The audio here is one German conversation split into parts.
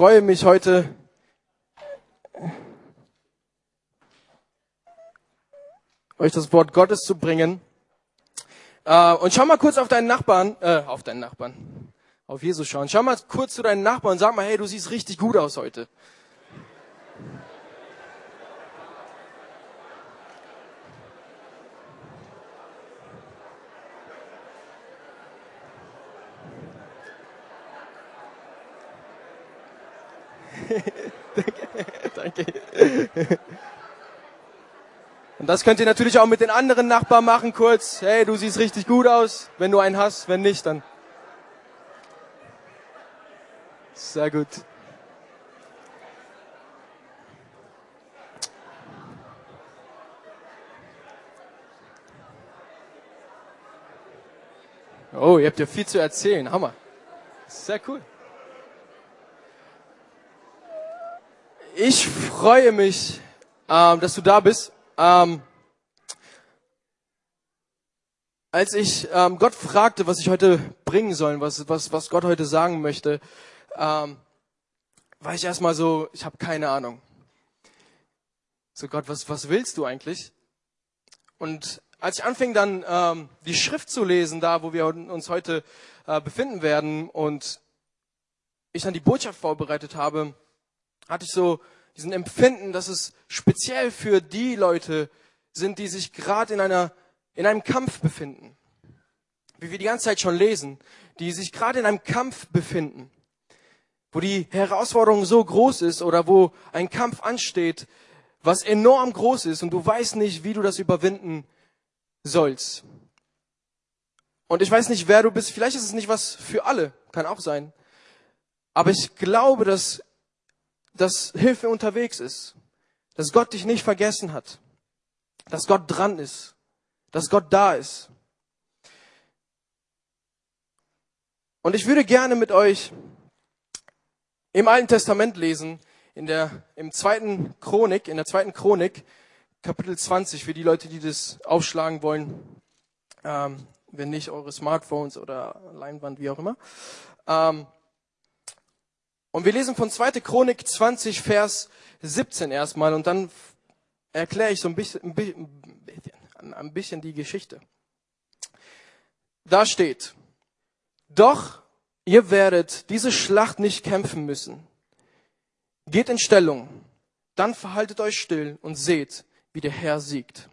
freue mich heute euch das Wort Gottes zu bringen. Äh, und schau mal kurz auf deinen Nachbarn, äh, auf deinen Nachbarn, auf Jesus schauen. Schau mal kurz zu deinen Nachbarn und sag mal, hey, du siehst richtig gut aus heute. Danke. Und das könnt ihr natürlich auch mit den anderen Nachbarn machen, kurz. Hey, du siehst richtig gut aus. Wenn du einen hast, wenn nicht, dann. Sehr gut. Oh, ihr habt ja viel zu erzählen. Hammer. Sehr cool. Ich freue mich, ähm, dass du da bist. Ähm, als ich ähm, Gott fragte, was ich heute bringen soll, was, was, was Gott heute sagen möchte, ähm, war ich erstmal so, ich habe keine Ahnung. So Gott, was, was willst du eigentlich? Und als ich anfing dann ähm, die Schrift zu lesen, da wo wir uns heute äh, befinden werden und ich dann die Botschaft vorbereitet habe, hatte ich so diesen Empfinden, dass es speziell für die Leute sind, die sich gerade in einer, in einem Kampf befinden. Wie wir die ganze Zeit schon lesen, die sich gerade in einem Kampf befinden, wo die Herausforderung so groß ist oder wo ein Kampf ansteht, was enorm groß ist und du weißt nicht, wie du das überwinden sollst. Und ich weiß nicht, wer du bist. Vielleicht ist es nicht was für alle. Kann auch sein. Aber ich glaube, dass dass Hilfe unterwegs ist, dass Gott dich nicht vergessen hat, dass Gott dran ist, dass Gott da ist. Und ich würde gerne mit euch im Alten Testament lesen, in der, im zweiten Chronik, in der zweiten Chronik, Kapitel 20, für die Leute, die das aufschlagen wollen, ähm, wenn nicht eure Smartphones oder Leinwand, wie auch immer. Ähm, und wir lesen von 2. Chronik 20, Vers 17 erstmal und dann erkläre ich so ein bisschen, ein bisschen, die Geschichte. Da steht, doch ihr werdet diese Schlacht nicht kämpfen müssen. Geht in Stellung, dann verhaltet euch still und seht, wie der Herr siegt.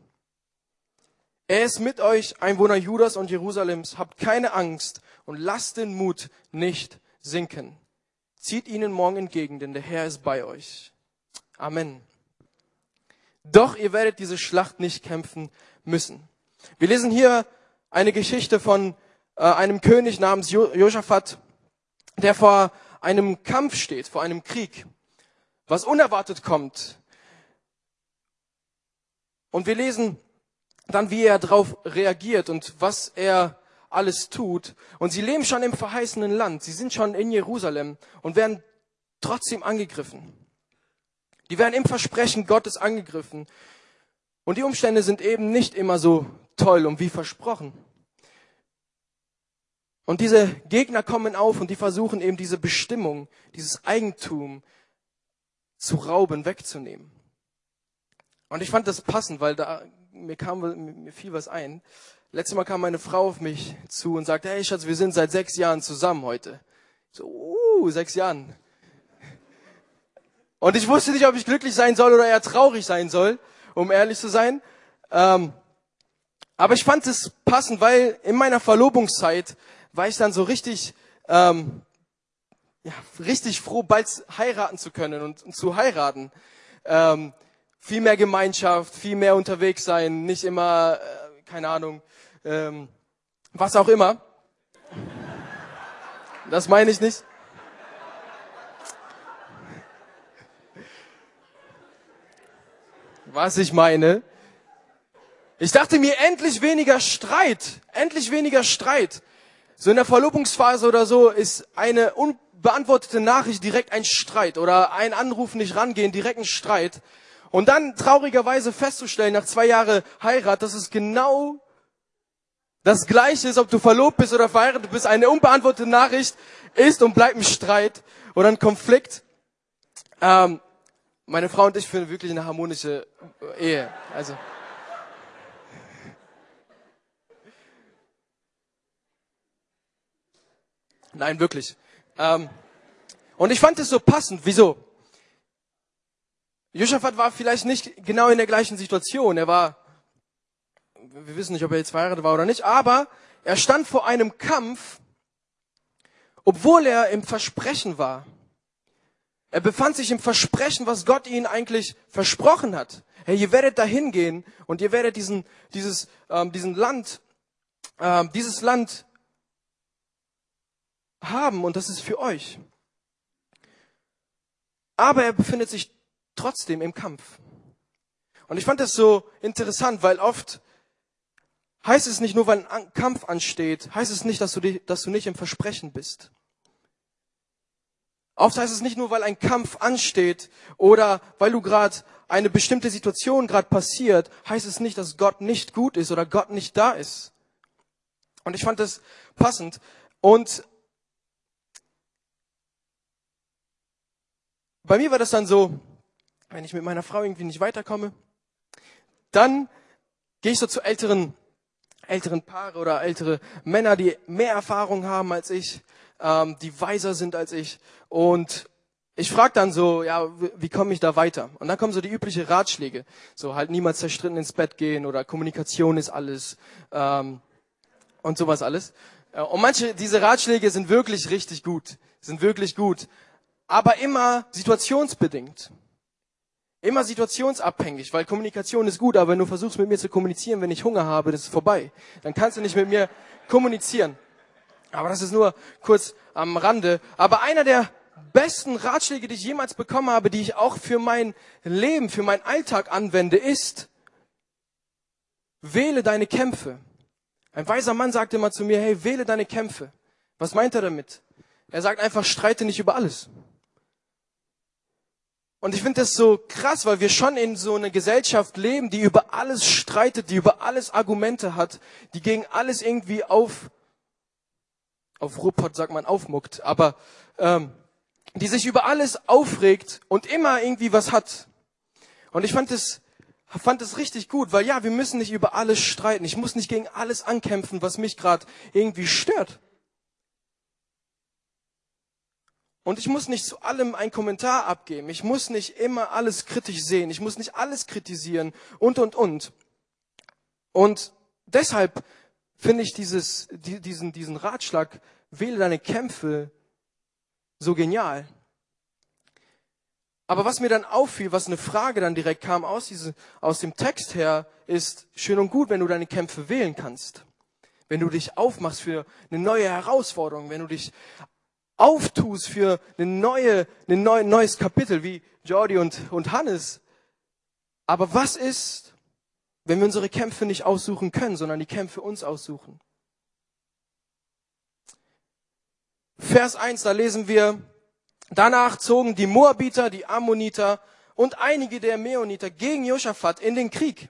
Er ist mit euch, Einwohner Judas und Jerusalems. Habt keine Angst und lasst den Mut nicht sinken. Zieht ihnen morgen entgegen, denn der Herr ist bei euch. Amen. Doch ihr werdet diese Schlacht nicht kämpfen müssen. Wir lesen hier eine Geschichte von äh, einem König namens jo Josaphat, der vor einem Kampf steht, vor einem Krieg, was unerwartet kommt. Und wir lesen dann, wie er darauf reagiert und was er alles tut. Und sie leben schon im verheißenen Land. Sie sind schon in Jerusalem und werden trotzdem angegriffen. Die werden im Versprechen Gottes angegriffen. Und die Umstände sind eben nicht immer so toll und wie versprochen. Und diese Gegner kommen auf und die versuchen eben diese Bestimmung, dieses Eigentum zu rauben, wegzunehmen. Und ich fand das passend, weil da mir kam mir fiel was ein. Letztes Mal kam meine Frau auf mich zu und sagte, hey Schatz, wir sind seit sechs Jahren zusammen heute. So, uh, sechs Jahren. Und ich wusste nicht, ob ich glücklich sein soll oder eher traurig sein soll, um ehrlich zu sein. Ähm, aber ich fand es passend, weil in meiner Verlobungszeit war ich dann so richtig, ähm, ja, richtig froh, bald heiraten zu können und, und zu heiraten. Ähm, viel mehr Gemeinschaft, viel mehr unterwegs sein, nicht immer, äh, keine Ahnung, ähm, was auch immer. Das meine ich nicht. Was ich meine. Ich dachte mir, endlich weniger Streit. Endlich weniger Streit. So in der Verlobungsphase oder so ist eine unbeantwortete Nachricht direkt ein Streit oder ein Anruf nicht rangehen, direkt ein Streit. Und dann traurigerweise festzustellen, nach zwei Jahren Heirat, dass es genau das Gleiche ist, ob du verlobt bist oder verheiratet bist, eine unbeantwortete Nachricht ist und bleibt ein Streit oder ein Konflikt. Ähm, meine Frau und ich führen wirklich eine harmonische Ehe. Also. Nein, wirklich. Ähm, und ich fand es so passend. Wieso? Josaphat war vielleicht nicht genau in der gleichen Situation. Er war, wir wissen nicht, ob er jetzt verheiratet war oder nicht, aber er stand vor einem Kampf, obwohl er im Versprechen war. Er befand sich im Versprechen, was Gott ihnen eigentlich versprochen hat. Hey, ihr werdet dahin gehen und ihr werdet diesen, dieses, ähm, diesen Land, ähm, dieses Land haben und das ist für euch. Aber er befindet sich trotzdem im Kampf. Und ich fand das so interessant, weil oft heißt es nicht nur, weil ein Kampf ansteht, heißt es nicht, dass du, dich, dass du nicht im Versprechen bist. Oft heißt es nicht nur, weil ein Kampf ansteht oder weil du gerade eine bestimmte Situation gerade passiert, heißt es nicht, dass Gott nicht gut ist oder Gott nicht da ist. Und ich fand das passend. Und bei mir war das dann so, wenn ich mit meiner Frau irgendwie nicht weiterkomme, dann gehe ich so zu älteren, älteren Paare oder ältere Männer, die mehr Erfahrung haben als ich, ähm, die weiser sind als ich. Und ich frage dann so, ja, wie komme ich da weiter? Und dann kommen so die üblichen Ratschläge. So halt niemals zerstritten ins Bett gehen oder Kommunikation ist alles ähm, und sowas alles. Äh, und manche, diese Ratschläge sind wirklich richtig gut, sind wirklich gut aber immer situationsbedingt. Immer situationsabhängig, weil Kommunikation ist gut, aber wenn du versuchst mit mir zu kommunizieren, wenn ich Hunger habe, das ist vorbei. Dann kannst du nicht mit mir kommunizieren. Aber das ist nur kurz am Rande. Aber einer der besten Ratschläge, die ich jemals bekommen habe, die ich auch für mein Leben, für meinen Alltag anwende, ist, wähle deine Kämpfe. Ein weiser Mann sagte immer zu mir, hey, wähle deine Kämpfe. Was meint er damit? Er sagt einfach, streite nicht über alles. Und ich finde das so krass, weil wir schon in so einer Gesellschaft leben, die über alles streitet, die über alles Argumente hat, die gegen alles irgendwie auf, auf Ruppert sagt man aufmuckt, aber ähm, die sich über alles aufregt und immer irgendwie was hat. Und ich fand es fand es richtig gut, weil ja, wir müssen nicht über alles streiten. Ich muss nicht gegen alles ankämpfen, was mich gerade irgendwie stört. Und ich muss nicht zu allem einen Kommentar abgeben. Ich muss nicht immer alles kritisch sehen. Ich muss nicht alles kritisieren und, und, und. Und deshalb finde ich dieses, diesen, diesen Ratschlag, wähle deine Kämpfe, so genial. Aber was mir dann auffiel, was eine Frage dann direkt kam aus, diese, aus dem Text her, ist schön und gut, wenn du deine Kämpfe wählen kannst. Wenn du dich aufmachst für eine neue Herausforderung, wenn du dich auftust für eine neue, ein neue, neues Kapitel, wie Jordi und, und Hannes. Aber was ist, wenn wir unsere Kämpfe nicht aussuchen können, sondern die Kämpfe uns aussuchen? Vers 1, da lesen wir, danach zogen die Moabiter, die Ammoniter und einige der Meoniter gegen Josaphat in den Krieg.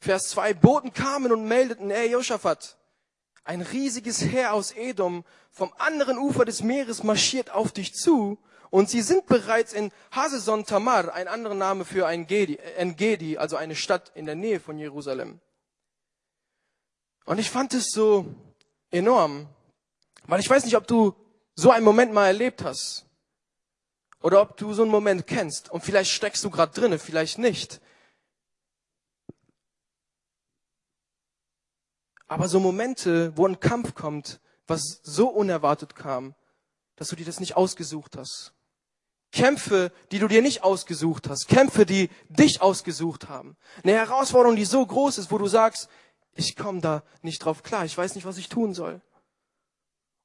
Vers 2, Boten kamen und meldeten, ey Josaphat, ein riesiges Heer aus Edom vom anderen Ufer des Meeres marschiert auf dich zu und sie sind bereits in Haseson Tamar, ein anderer Name für Engedi, Engedi, also eine Stadt in der Nähe von Jerusalem. Und ich fand es so enorm, weil ich weiß nicht, ob du so einen Moment mal erlebt hast oder ob du so einen Moment kennst und vielleicht steckst du gerade drinne, vielleicht nicht. Aber so Momente, wo ein Kampf kommt, was so unerwartet kam, dass du dir das nicht ausgesucht hast. Kämpfe, die du dir nicht ausgesucht hast. Kämpfe, die dich ausgesucht haben. Eine Herausforderung, die so groß ist, wo du sagst, ich komme da nicht drauf klar, ich weiß nicht, was ich tun soll.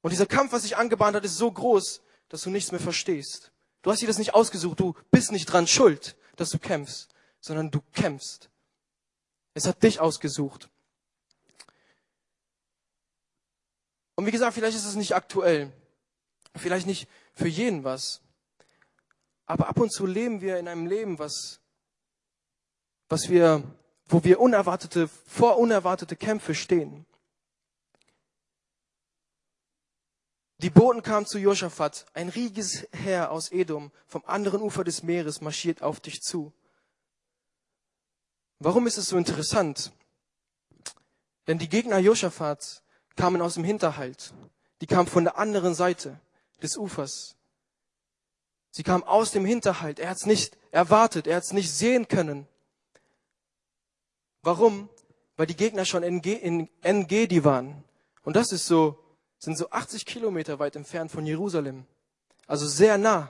Und dieser Kampf, was sich angebahnt hat, ist so groß, dass du nichts mehr verstehst. Du hast dir das nicht ausgesucht, du bist nicht dran schuld, dass du kämpfst, sondern du kämpfst. Es hat dich ausgesucht. Und wie gesagt, vielleicht ist es nicht aktuell. Vielleicht nicht für jeden was. Aber ab und zu leben wir in einem Leben, was, was wir, wo wir unerwartete, vor unerwartete Kämpfe stehen. Die Boten kamen zu Josaphat. Ein riesiges Heer aus Edom vom anderen Ufer des Meeres marschiert auf dich zu. Warum ist es so interessant? Denn die Gegner Josaphats kamen aus dem Hinterhalt. Die kamen von der anderen Seite des Ufers. Sie kamen aus dem Hinterhalt. Er hat es nicht erwartet. Er hat es nicht sehen können. Warum? Weil die Gegner schon in, in Engedi waren. Und das ist so, sind so 80 Kilometer weit entfernt von Jerusalem. Also sehr nah.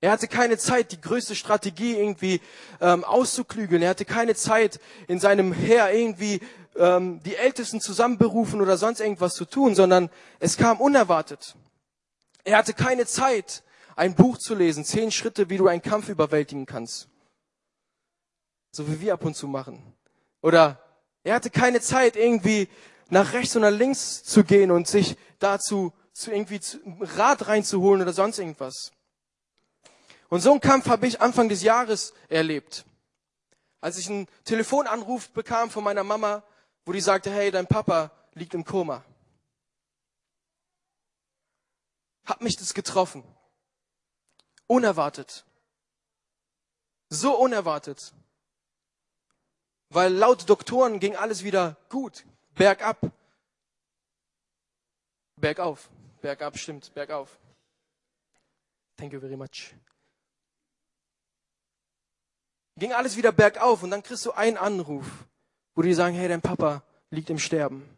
Er hatte keine Zeit, die größte Strategie irgendwie ähm, auszuklügeln. Er hatte keine Zeit, in seinem Heer irgendwie ähm, die Ältesten zusammenberufen oder sonst irgendwas zu tun, sondern es kam unerwartet. Er hatte keine Zeit, ein Buch zu lesen, zehn Schritte, wie du einen Kampf überwältigen kannst. So wie wir ab und zu machen. Oder er hatte keine Zeit, irgendwie nach rechts oder links zu gehen und sich dazu zu irgendwie Rat reinzuholen oder sonst irgendwas. Und so einen Kampf habe ich Anfang des Jahres erlebt. Als ich einen Telefonanruf bekam von meiner Mama, wo die sagte, hey, dein Papa liegt im Koma. Hat mich das getroffen. Unerwartet. So unerwartet. Weil laut Doktoren ging alles wieder gut. Bergab. Bergauf. Bergab stimmt. Bergauf. Thank you very much ging alles wieder bergauf und dann kriegst du einen Anruf, wo die sagen, hey, dein Papa liegt im Sterben.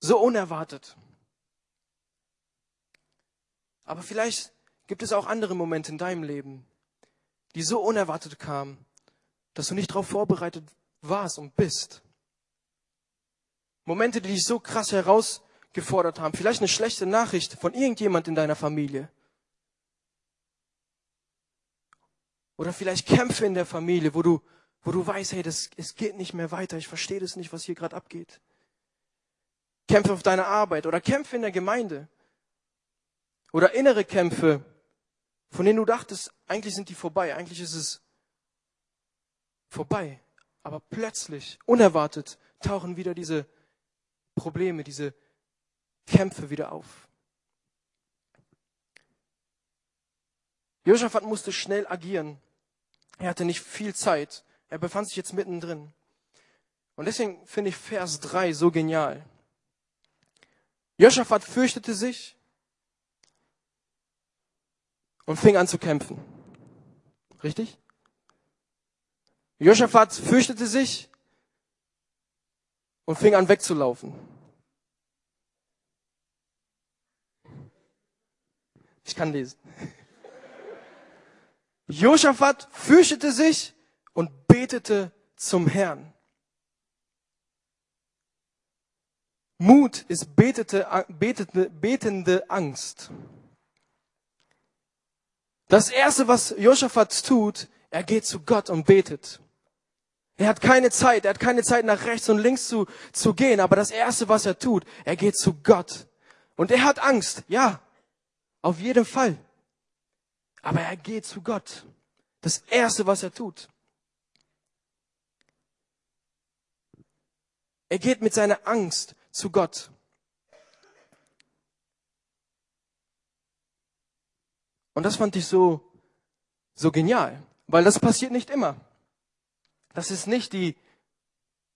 So unerwartet. Aber vielleicht gibt es auch andere Momente in deinem Leben, die so unerwartet kamen, dass du nicht darauf vorbereitet warst und bist. Momente, die dich so krass herausgefordert haben. Vielleicht eine schlechte Nachricht von irgendjemand in deiner Familie. Oder vielleicht Kämpfe in der Familie, wo du, wo du weißt, hey, das, es geht nicht mehr weiter, ich verstehe das nicht, was hier gerade abgeht. Kämpfe auf deiner Arbeit oder Kämpfe in der Gemeinde. Oder innere Kämpfe, von denen du dachtest, eigentlich sind die vorbei, eigentlich ist es vorbei. Aber plötzlich, unerwartet, tauchen wieder diese Probleme, diese Kämpfe wieder auf. Josaphat musste schnell agieren. Er hatte nicht viel Zeit. Er befand sich jetzt mittendrin. Und deswegen finde ich Vers 3 so genial. Josaphat fürchtete sich und fing an zu kämpfen. Richtig? Josaphat fürchtete sich und fing an wegzulaufen. Ich kann lesen. Josaphat fürchtete sich betete zum Herrn. Mut ist betete, betete, betende Angst. Das erste, was Josaphat tut, er geht zu Gott und betet. Er hat keine Zeit, er hat keine Zeit nach rechts und links zu, zu gehen, aber das erste, was er tut, er geht zu Gott. Und er hat Angst, ja, auf jeden Fall. Aber er geht zu Gott. Das Erste, was er tut. Er geht mit seiner Angst zu Gott. Und das fand ich so, so genial, weil das passiert nicht immer. Das ist nicht die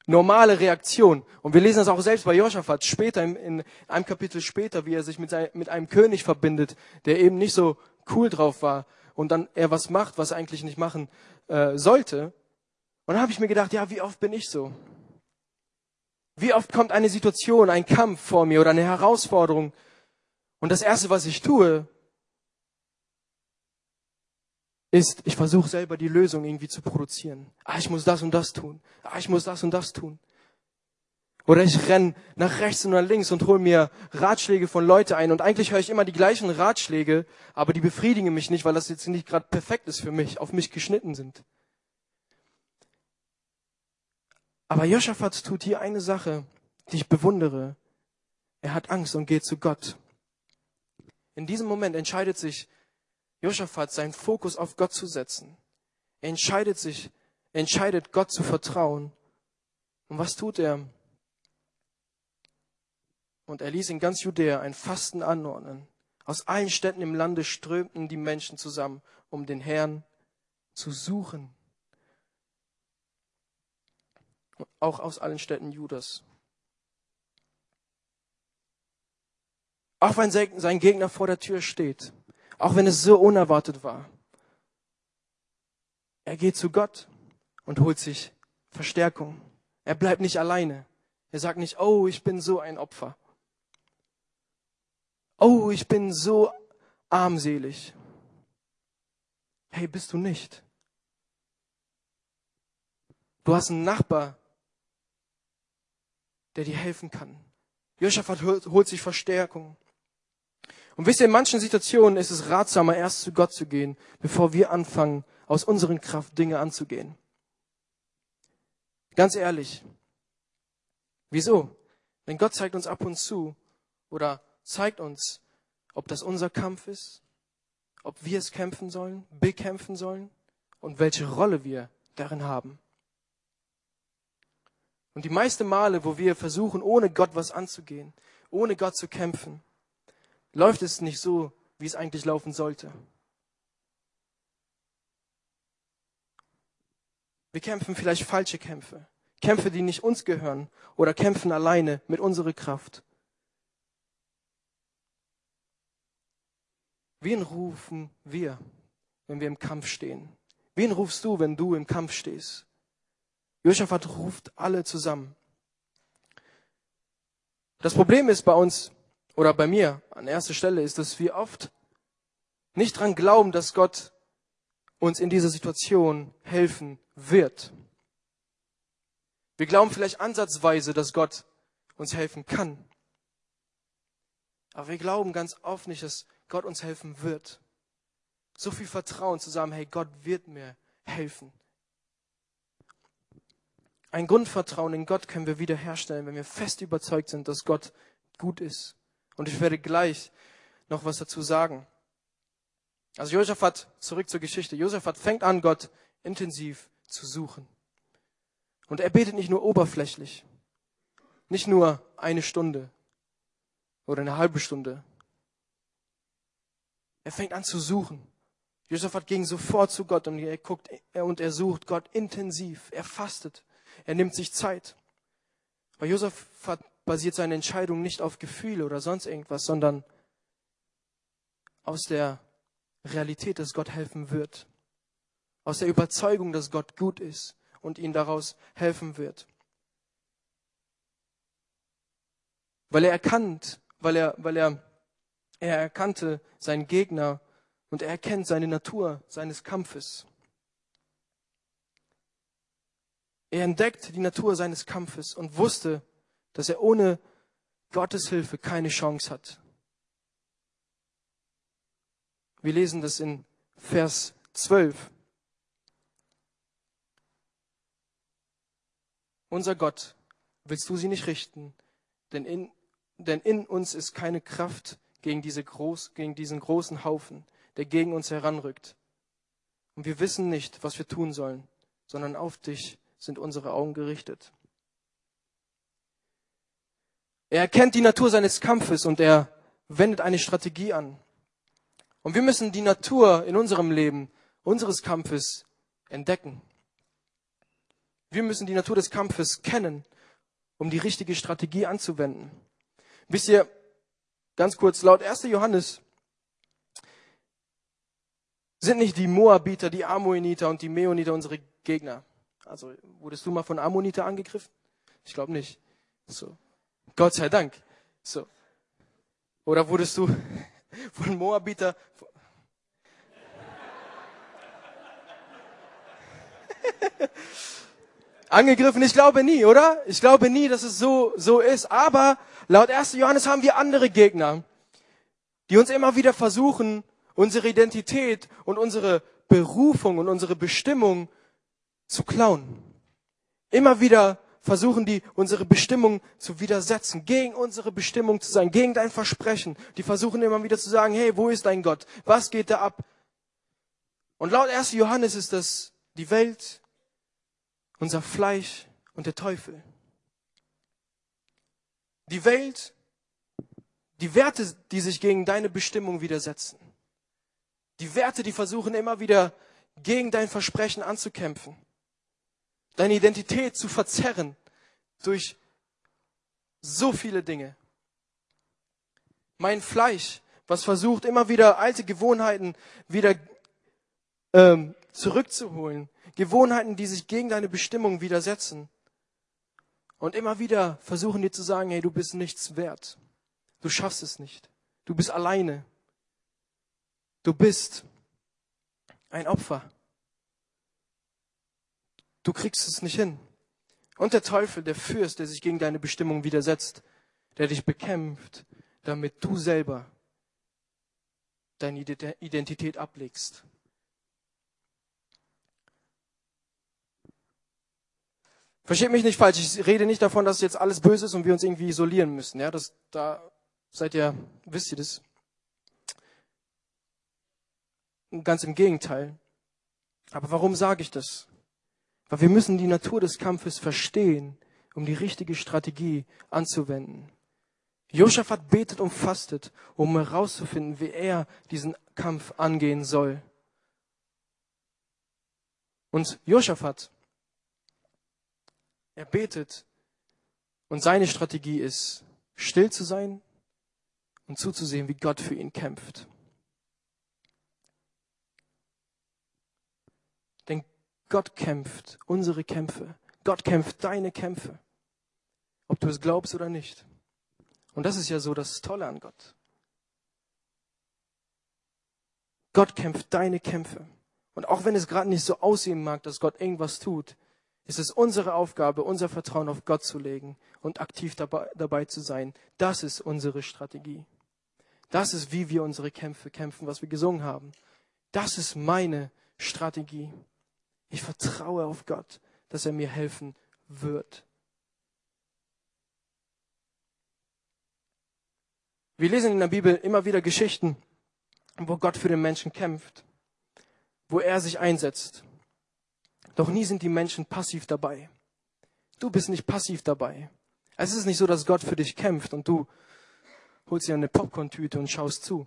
normale Reaktion. Und wir lesen das auch selbst bei Josaphat später, in, einem Kapitel später, wie er sich mit, mit einem König verbindet, der eben nicht so cool drauf war und dann er was macht, was er eigentlich nicht machen äh, sollte. Und dann habe ich mir gedacht, ja, wie oft bin ich so? Wie oft kommt eine Situation, ein Kampf vor mir oder eine Herausforderung und das Erste, was ich tue, ist, ich versuche selber die Lösung irgendwie zu produzieren. Ah, ich muss das und das tun. Ah, ich muss das und das tun. Oder ich renn nach rechts und nach links und hole mir Ratschläge von Leute ein. Und eigentlich höre ich immer die gleichen Ratschläge, aber die befriedigen mich nicht, weil das jetzt nicht gerade perfekt ist für mich, auf mich geschnitten sind. Aber Josaphat tut hier eine Sache, die ich bewundere. Er hat Angst und geht zu Gott. In diesem Moment entscheidet sich Josaphat, seinen Fokus auf Gott zu setzen. Er entscheidet sich, entscheidet Gott zu vertrauen. Und was tut er? Und er ließ in ganz Judäa ein Fasten anordnen. Aus allen Städten im Lande strömten die Menschen zusammen, um den Herrn zu suchen. Auch aus allen Städten Judas. Auch wenn sein Gegner vor der Tür steht, auch wenn es so unerwartet war, er geht zu Gott und holt sich Verstärkung. Er bleibt nicht alleine. Er sagt nicht, oh, ich bin so ein Opfer. Oh, ich bin so armselig. Hey, bist du nicht. Du hast einen Nachbar, der dir helfen kann. Josaphat holt sich Verstärkung. Und wisst ihr, in manchen Situationen ist es ratsamer, erst zu Gott zu gehen, bevor wir anfangen, aus unseren Kraft Dinge anzugehen. Ganz ehrlich. Wieso? Denn Gott zeigt uns ab und zu oder zeigt uns, ob das unser Kampf ist, ob wir es kämpfen sollen, bekämpfen sollen und welche Rolle wir darin haben. Und die meisten Male, wo wir versuchen, ohne Gott was anzugehen, ohne Gott zu kämpfen, läuft es nicht so, wie es eigentlich laufen sollte. Wir kämpfen vielleicht falsche Kämpfe, Kämpfe, die nicht uns gehören oder kämpfen alleine mit unserer Kraft. Wen rufen wir, wenn wir im Kampf stehen? Wen rufst du, wenn du im Kampf stehst? Josaphat ruft alle zusammen. Das Problem ist bei uns oder bei mir an erster Stelle ist, dass wir oft nicht dran glauben, dass Gott uns in dieser Situation helfen wird. Wir glauben vielleicht ansatzweise, dass Gott uns helfen kann. Aber wir glauben ganz oft nicht, dass Gott uns helfen wird. So viel Vertrauen zu sagen, hey, Gott wird mir helfen. Ein Grundvertrauen in Gott können wir wiederherstellen, wenn wir fest überzeugt sind, dass Gott gut ist. Und ich werde gleich noch was dazu sagen. Also Josaphat, zurück zur Geschichte. Josaphat fängt an, Gott intensiv zu suchen. Und er betet nicht nur oberflächlich, nicht nur eine Stunde oder eine halbe Stunde, er fängt an zu suchen. Josaphat ging sofort zu Gott und er guckt und er sucht Gott intensiv. Er fastet. Er nimmt sich Zeit. Weil Josaphat basiert seine Entscheidung nicht auf Gefühle oder sonst irgendwas, sondern aus der Realität, dass Gott helfen wird. Aus der Überzeugung, dass Gott gut ist und ihn daraus helfen wird. Weil er erkannt, weil er, weil er er erkannte seinen Gegner und er erkennt seine Natur seines Kampfes. Er entdeckt die Natur seines Kampfes und wusste, dass er ohne Gottes Hilfe keine Chance hat. Wir lesen das in Vers 12. Unser Gott, willst du sie nicht richten? Denn in, denn in uns ist keine Kraft, gegen, diese groß, gegen diesen großen Haufen, der gegen uns heranrückt. Und wir wissen nicht, was wir tun sollen, sondern auf dich sind unsere Augen gerichtet. Er erkennt die Natur seines Kampfes und er wendet eine Strategie an. Und wir müssen die Natur in unserem Leben, unseres Kampfes entdecken. Wir müssen die Natur des Kampfes kennen, um die richtige Strategie anzuwenden. Wisst ihr, Ganz kurz, laut 1. Johannes sind nicht die Moabiter, die Ammoniter und die Meoniter unsere Gegner. Also wurdest du mal von Ammoniter angegriffen? Ich glaube nicht. So. Gott sei Dank. So. Oder wurdest du von Moabiter angegriffen? Ich glaube nie, oder? Ich glaube nie, dass es so, so ist. Aber laut 1. Johannes haben wir andere Gegner, die uns immer wieder versuchen, unsere Identität und unsere Berufung und unsere Bestimmung zu klauen. Immer wieder versuchen die, unsere Bestimmung zu widersetzen, gegen unsere Bestimmung zu sein, gegen dein Versprechen. Die versuchen immer wieder zu sagen, hey, wo ist dein Gott? Was geht da ab? Und laut 1. Johannes ist das die Welt, unser Fleisch und der Teufel. Die Welt Die Werte, die sich gegen deine Bestimmung widersetzen. Die Werte, die versuchen immer wieder gegen dein Versprechen anzukämpfen. Deine Identität zu verzerren durch so viele Dinge. Mein Fleisch, was versucht immer wieder alte Gewohnheiten wieder ähm, zurückzuholen. Gewohnheiten, die sich gegen deine Bestimmung widersetzen. Und immer wieder versuchen dir zu sagen, hey, du bist nichts wert. Du schaffst es nicht. Du bist alleine. Du bist ein Opfer. Du kriegst es nicht hin. Und der Teufel, der Fürst, der sich gegen deine Bestimmung widersetzt, der dich bekämpft, damit du selber deine Identität ablegst. Versteht mich nicht falsch, ich rede nicht davon, dass jetzt alles böse ist und wir uns irgendwie isolieren müssen. Ja, das, da seid ihr, wisst ihr das? Ganz im Gegenteil. Aber warum sage ich das? Weil wir müssen die Natur des Kampfes verstehen, um die richtige Strategie anzuwenden. Josaphat betet und fastet, um herauszufinden, wie er diesen Kampf angehen soll. Und Josaphat er betet und seine Strategie ist, still zu sein und zuzusehen, wie Gott für ihn kämpft. Denn Gott kämpft unsere Kämpfe. Gott kämpft deine Kämpfe. Ob du es glaubst oder nicht. Und das ist ja so das Tolle an Gott. Gott kämpft deine Kämpfe. Und auch wenn es gerade nicht so aussehen mag, dass Gott irgendwas tut, ist es unsere Aufgabe, unser Vertrauen auf Gott zu legen und aktiv dabei, dabei zu sein. Das ist unsere Strategie. Das ist, wie wir unsere Kämpfe kämpfen, was wir gesungen haben. Das ist meine Strategie. Ich vertraue auf Gott, dass er mir helfen wird. Wir lesen in der Bibel immer wieder Geschichten, wo Gott für den Menschen kämpft, wo er sich einsetzt. Doch nie sind die Menschen passiv dabei. Du bist nicht passiv dabei. Es ist nicht so, dass Gott für dich kämpft und du holst dir eine Popcorn-Tüte und schaust zu.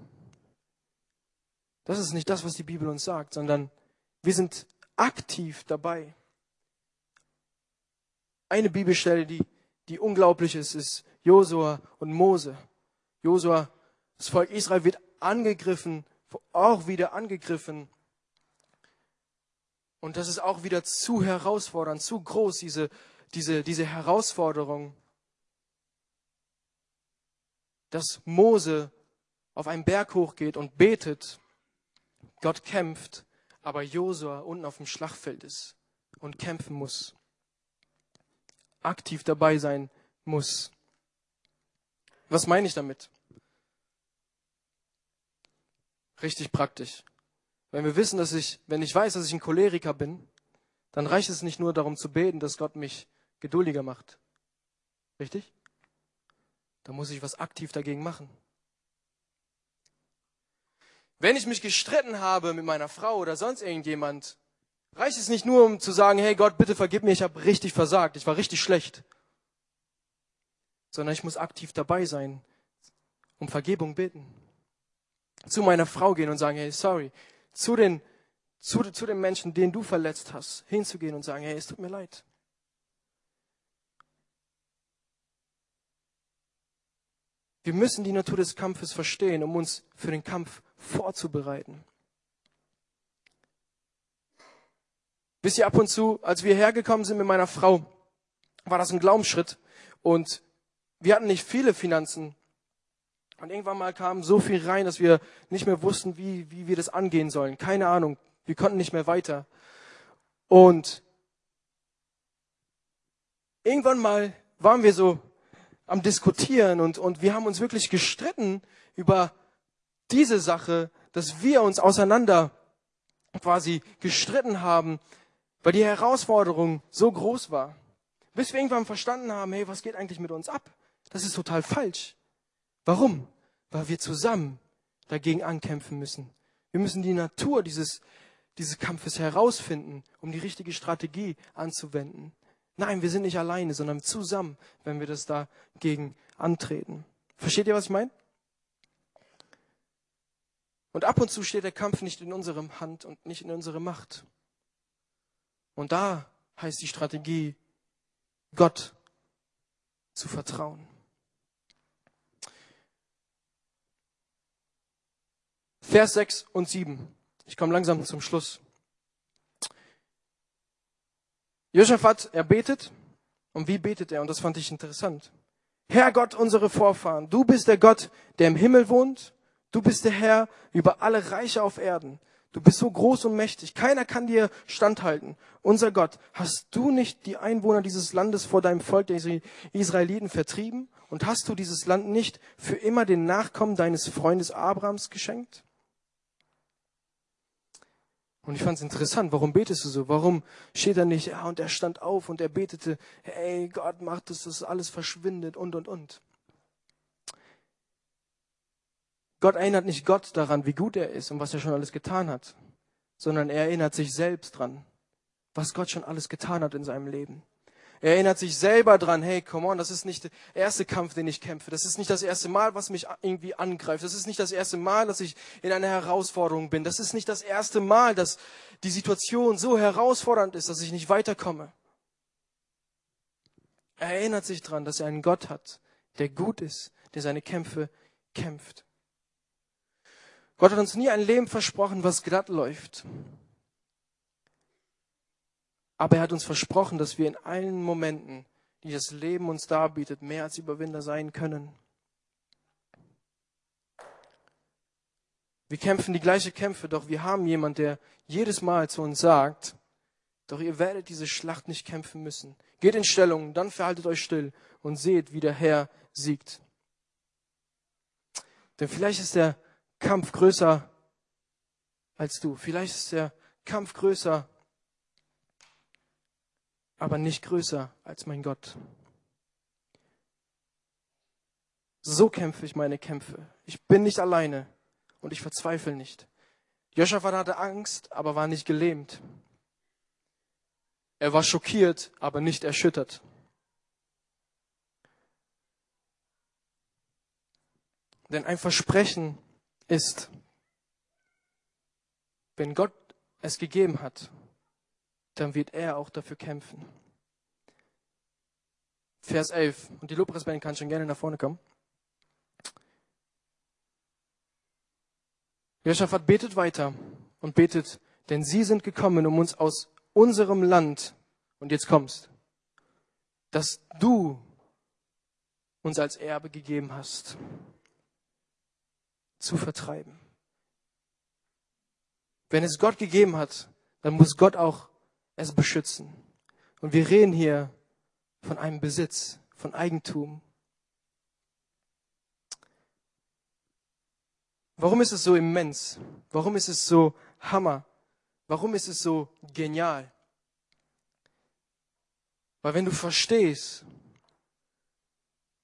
Das ist nicht das, was die Bibel uns sagt, sondern wir sind aktiv dabei. Eine Bibelstelle, die, die unglaublich ist, ist Josua und Mose. Josua, das Volk Israel wird angegriffen, auch wieder angegriffen und das ist auch wieder zu herausfordernd, zu groß, diese, diese, diese Herausforderung, dass Mose auf einen Berg hochgeht und betet, Gott kämpft, aber Josua unten auf dem Schlachtfeld ist und kämpfen muss, aktiv dabei sein muss. Was meine ich damit? Richtig praktisch. Wenn wir wissen, dass ich, wenn ich weiß, dass ich ein Choleriker bin, dann reicht es nicht nur darum zu beten, dass Gott mich geduldiger macht. Richtig? Da muss ich was aktiv dagegen machen. Wenn ich mich gestritten habe mit meiner Frau oder sonst irgendjemand, reicht es nicht nur, um zu sagen, hey Gott, bitte vergib mir, ich habe richtig versagt, ich war richtig schlecht. Sondern ich muss aktiv dabei sein, um Vergebung beten. Zu meiner Frau gehen und sagen, hey, sorry, zu den, zu, zu den Menschen, den du verletzt hast, hinzugehen und sagen, hey, es tut mir leid. Wir müssen die Natur des Kampfes verstehen, um uns für den Kampf vorzubereiten. Wisst ihr, ab und zu, als wir hergekommen sind mit meiner Frau, war das ein Glaubensschritt und wir hatten nicht viele Finanzen und irgendwann mal kam so viel rein, dass wir nicht mehr wussten, wie, wie wir das angehen sollen. Keine Ahnung. Wir konnten nicht mehr weiter. Und irgendwann mal waren wir so am Diskutieren und, und wir haben uns wirklich gestritten über diese Sache, dass wir uns auseinander quasi gestritten haben, weil die Herausforderung so groß war. Bis wir irgendwann verstanden haben, hey, was geht eigentlich mit uns ab? Das ist total falsch. Warum? Weil wir zusammen dagegen ankämpfen müssen. Wir müssen die Natur dieses, dieses Kampfes herausfinden, um die richtige Strategie anzuwenden. Nein, wir sind nicht alleine, sondern zusammen, wenn wir das dagegen antreten. Versteht ihr, was ich meine? Und ab und zu steht der Kampf nicht in unserem Hand und nicht in unserer Macht. Und da heißt die Strategie, Gott zu vertrauen. Vers 6 und 7. Ich komme langsam zum Schluss. Josaphat, er betet. Und wie betet er? Und das fand ich interessant. Herr Gott, unsere Vorfahren, du bist der Gott, der im Himmel wohnt. Du bist der Herr über alle Reiche auf Erden. Du bist so groß und mächtig. Keiner kann dir standhalten. Unser Gott, hast du nicht die Einwohner dieses Landes vor deinem Volk der Israeliten vertrieben? Und hast du dieses Land nicht für immer den Nachkommen deines Freundes Abrahams geschenkt? Und ich fand es interessant, warum betest du so? Warum steht er nicht, ja, und er stand auf und er betete, hey Gott, mach das, dass alles verschwindet und, und, und. Gott erinnert nicht Gott daran, wie gut er ist und was er schon alles getan hat, sondern er erinnert sich selbst dran, was Gott schon alles getan hat in seinem Leben. Er erinnert sich selber dran, hey, come on, das ist nicht der erste Kampf, den ich kämpfe. Das ist nicht das erste Mal, was mich irgendwie angreift. Das ist nicht das erste Mal, dass ich in einer Herausforderung bin. Das ist nicht das erste Mal, dass die Situation so herausfordernd ist, dass ich nicht weiterkomme. Er erinnert sich dran, dass er einen Gott hat, der gut ist, der seine Kämpfe kämpft. Gott hat uns nie ein Leben versprochen, was glatt läuft. Aber er hat uns versprochen, dass wir in allen Momenten, die das Leben uns darbietet, mehr als Überwinder sein können. Wir kämpfen die gleiche Kämpfe, doch wir haben jemand, der jedes Mal zu uns sagt, doch ihr werdet diese Schlacht nicht kämpfen müssen. Geht in Stellung, dann verhaltet euch still und seht, wie der Herr siegt. Denn vielleicht ist der Kampf größer als du. Vielleicht ist der Kampf größer aber nicht größer als mein Gott. So kämpfe ich meine Kämpfe. Ich bin nicht alleine und ich verzweifle nicht. Joschafat hatte Angst, aber war nicht gelähmt. Er war schockiert, aber nicht erschüttert. Denn ein Versprechen ist, wenn Gott es gegeben hat, dann wird er auch dafür kämpfen. Vers 11. Und die Lobpreisband kann schon gerne nach vorne kommen. Josaphat betet weiter und betet, denn sie sind gekommen, um uns aus unserem Land, und jetzt kommst, dass du uns als Erbe gegeben hast, zu vertreiben. Wenn es Gott gegeben hat, dann muss Gott auch es beschützen. Und wir reden hier von einem Besitz, von Eigentum. Warum ist es so immens? Warum ist es so Hammer? Warum ist es so genial? Weil wenn du verstehst,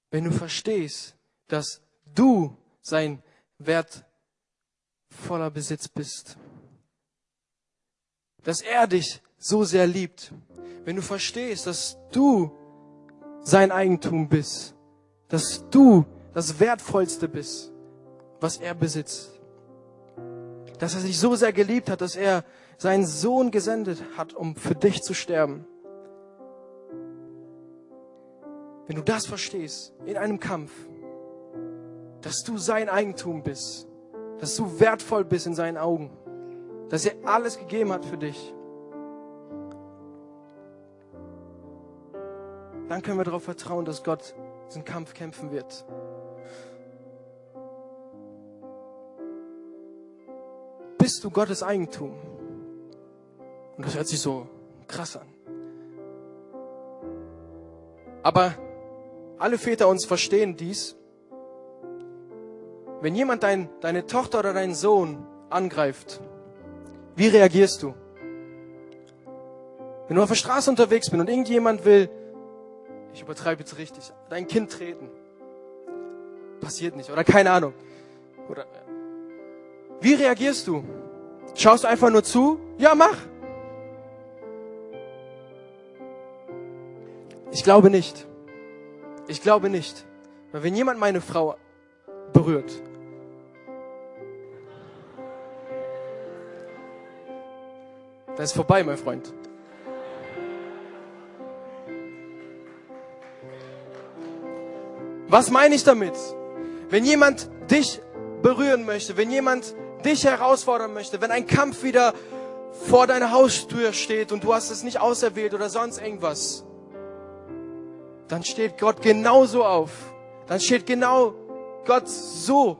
wenn du verstehst, dass du sein wertvoller Besitz bist, dass er dich so sehr liebt, wenn du verstehst, dass du sein Eigentum bist, dass du das Wertvollste bist, was er besitzt, dass er sich so sehr geliebt hat, dass er seinen Sohn gesendet hat, um für dich zu sterben. Wenn du das verstehst in einem Kampf, dass du sein Eigentum bist, dass du wertvoll bist in seinen Augen, dass er alles gegeben hat für dich, dann können wir darauf vertrauen, dass Gott diesen Kampf kämpfen wird. Bist du Gottes Eigentum? Und das hört sich so krass an. Aber alle Väter uns verstehen dies. Wenn jemand dein, deine Tochter oder deinen Sohn angreift, wie reagierst du? Wenn du auf der Straße unterwegs bist und irgendjemand will ich übertreibe jetzt richtig, dein Kind treten. Passiert nicht. Oder keine Ahnung. Oder, wie reagierst du? Schaust du einfach nur zu? Ja, mach. Ich glaube nicht. Ich glaube nicht. Weil wenn jemand meine Frau berührt, dann ist vorbei, mein Freund. Was meine ich damit? Wenn jemand dich berühren möchte, wenn jemand dich herausfordern möchte, wenn ein Kampf wieder vor deiner Haustür steht und du hast es nicht auserwählt oder sonst irgendwas, dann steht Gott genauso auf. Dann steht genau Gott so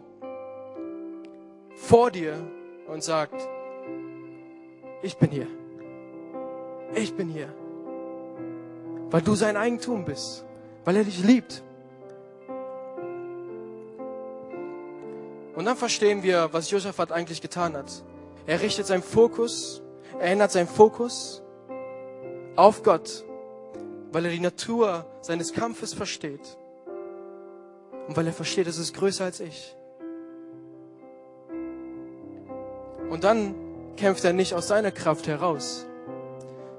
vor dir und sagt, ich bin hier. Ich bin hier. Weil du sein Eigentum bist. Weil er dich liebt. Und dann verstehen wir, was Josaphat eigentlich getan hat. Er richtet seinen Fokus, er ändert seinen Fokus auf Gott, weil er die Natur seines Kampfes versteht. Und weil er versteht, es ist größer als ich. Und dann kämpft er nicht aus seiner Kraft heraus,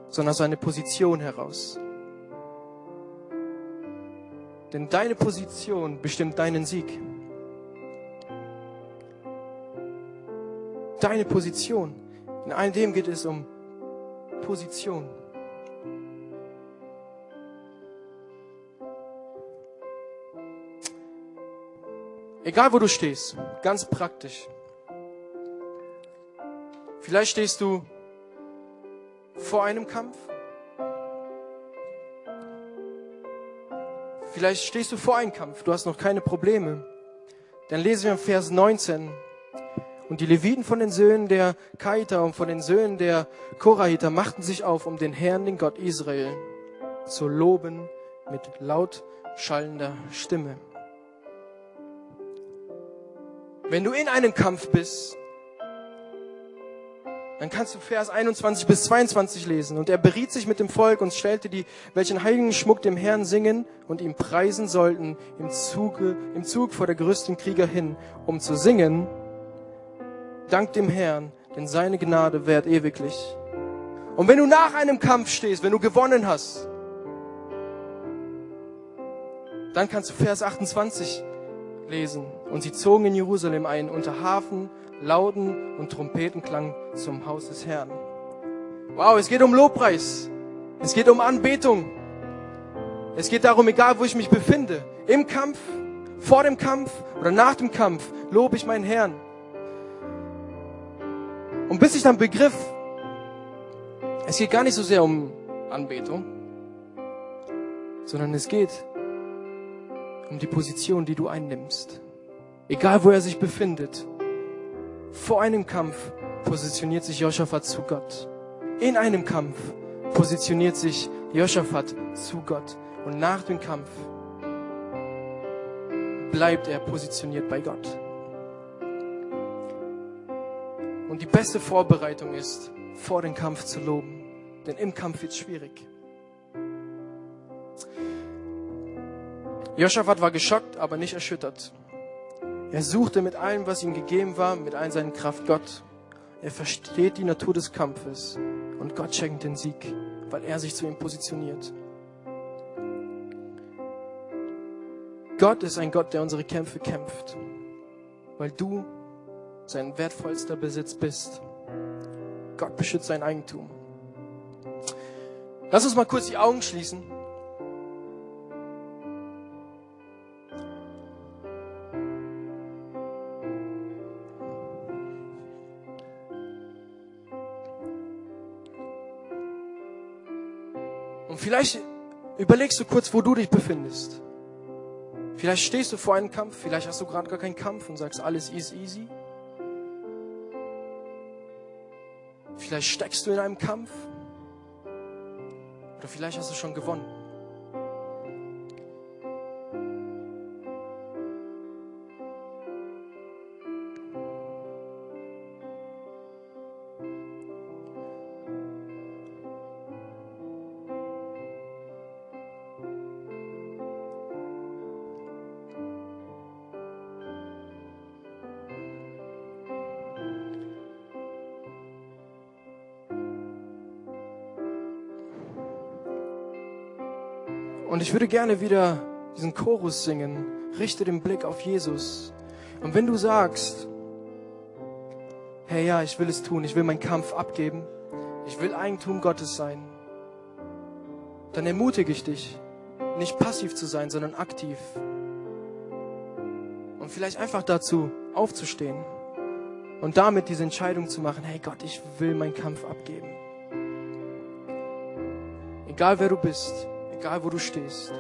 sondern aus seiner Position heraus. Denn deine Position bestimmt deinen Sieg. Deine Position. In all dem geht es um Position. Egal wo du stehst, ganz praktisch. Vielleicht stehst du vor einem Kampf. Vielleicht stehst du vor einem Kampf, du hast noch keine Probleme. Dann lesen wir im Vers 19. Und die Leviten von den Söhnen der Kaita und von den Söhnen der Korahiter machten sich auf, um den Herrn, den Gott Israel, zu loben mit laut schallender Stimme. Wenn du in einem Kampf bist, dann kannst du Vers 21 bis 22 lesen. Und er beriet sich mit dem Volk und stellte die, welchen heiligen Schmuck dem Herrn singen und ihm preisen sollten, im, Zuge, im Zug vor der größten Krieger hin, um zu singen, Dank dem Herrn, denn seine Gnade währt ewiglich. Und wenn du nach einem Kampf stehst, wenn du gewonnen hast, dann kannst du Vers 28 lesen. Und sie zogen in Jerusalem ein unter Hafen, Lauden und Trompetenklang zum Haus des Herrn. Wow, es geht um Lobpreis. Es geht um Anbetung. Es geht darum, egal wo ich mich befinde, im Kampf, vor dem Kampf oder nach dem Kampf, lobe ich meinen Herrn. Und bis ich dann begriff, es geht gar nicht so sehr um Anbetung, sondern es geht um die Position, die du einnimmst. Egal wo er sich befindet. Vor einem Kampf positioniert sich Joschafat zu Gott. In einem Kampf positioniert sich Joschafat zu Gott. Und nach dem Kampf bleibt er positioniert bei Gott. Und die beste Vorbereitung ist, vor dem Kampf zu loben. Denn im Kampf wird es schwierig. Joschafat war geschockt, aber nicht erschüttert. Er suchte mit allem, was ihm gegeben war, mit all seinen Kraft Gott. Er versteht die Natur des Kampfes und Gott schenkt den Sieg, weil er sich zu ihm positioniert. Gott ist ein Gott, der unsere Kämpfe kämpft, weil du sein wertvollster Besitz bist. Gott beschützt sein Eigentum. Lass uns mal kurz die Augen schließen. Vielleicht überlegst du kurz, wo du dich befindest. Vielleicht stehst du vor einem Kampf, vielleicht hast du gerade gar keinen Kampf und sagst, alles ist easy. Vielleicht steckst du in einem Kampf oder vielleicht hast du schon gewonnen. Und ich würde gerne wieder diesen Chorus singen. Richte den Blick auf Jesus. Und wenn du sagst, hey ja, ich will es tun, ich will meinen Kampf abgeben, Ich will Eigentum Gottes sein. Dann ermutige ich dich, nicht passiv zu sein, sondern aktiv. Und vielleicht einfach dazu aufzustehen und damit diese Entscheidung zu machen, hey Gott, ich will meinen Kampf abgeben. Egal wer du bist, egal wo du stehst.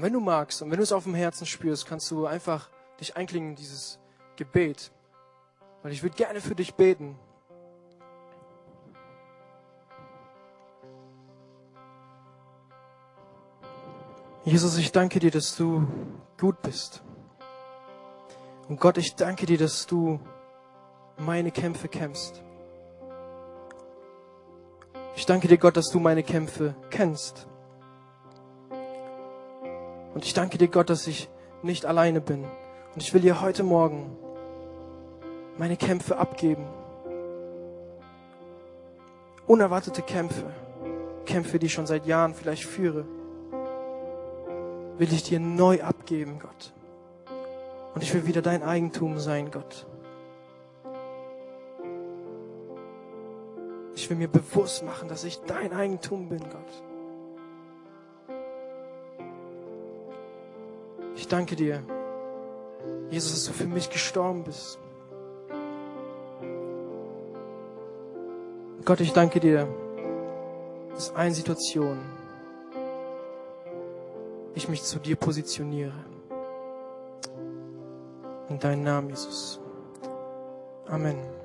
Und wenn du magst und wenn du es auf dem Herzen spürst, kannst du einfach dich einklingen in dieses Gebet. Weil ich würde gerne für dich beten. Jesus, ich danke dir, dass du gut bist. Und Gott, ich danke dir, dass du meine Kämpfe kämpfst. Ich danke dir, Gott, dass du meine Kämpfe kennst. Und ich danke dir, Gott, dass ich nicht alleine bin. Und ich will dir heute Morgen meine Kämpfe abgeben. Unerwartete Kämpfe, Kämpfe, die ich schon seit Jahren vielleicht führe, will ich dir neu abgeben, Gott. Und ich will wieder dein Eigentum sein, Gott. Ich will mir bewusst machen, dass ich dein Eigentum bin, Gott. Danke dir, Jesus, dass du für mich gestorben bist. Gott, ich danke dir, dass eine Situation ich mich zu dir positioniere. In deinem Namen, Jesus. Amen.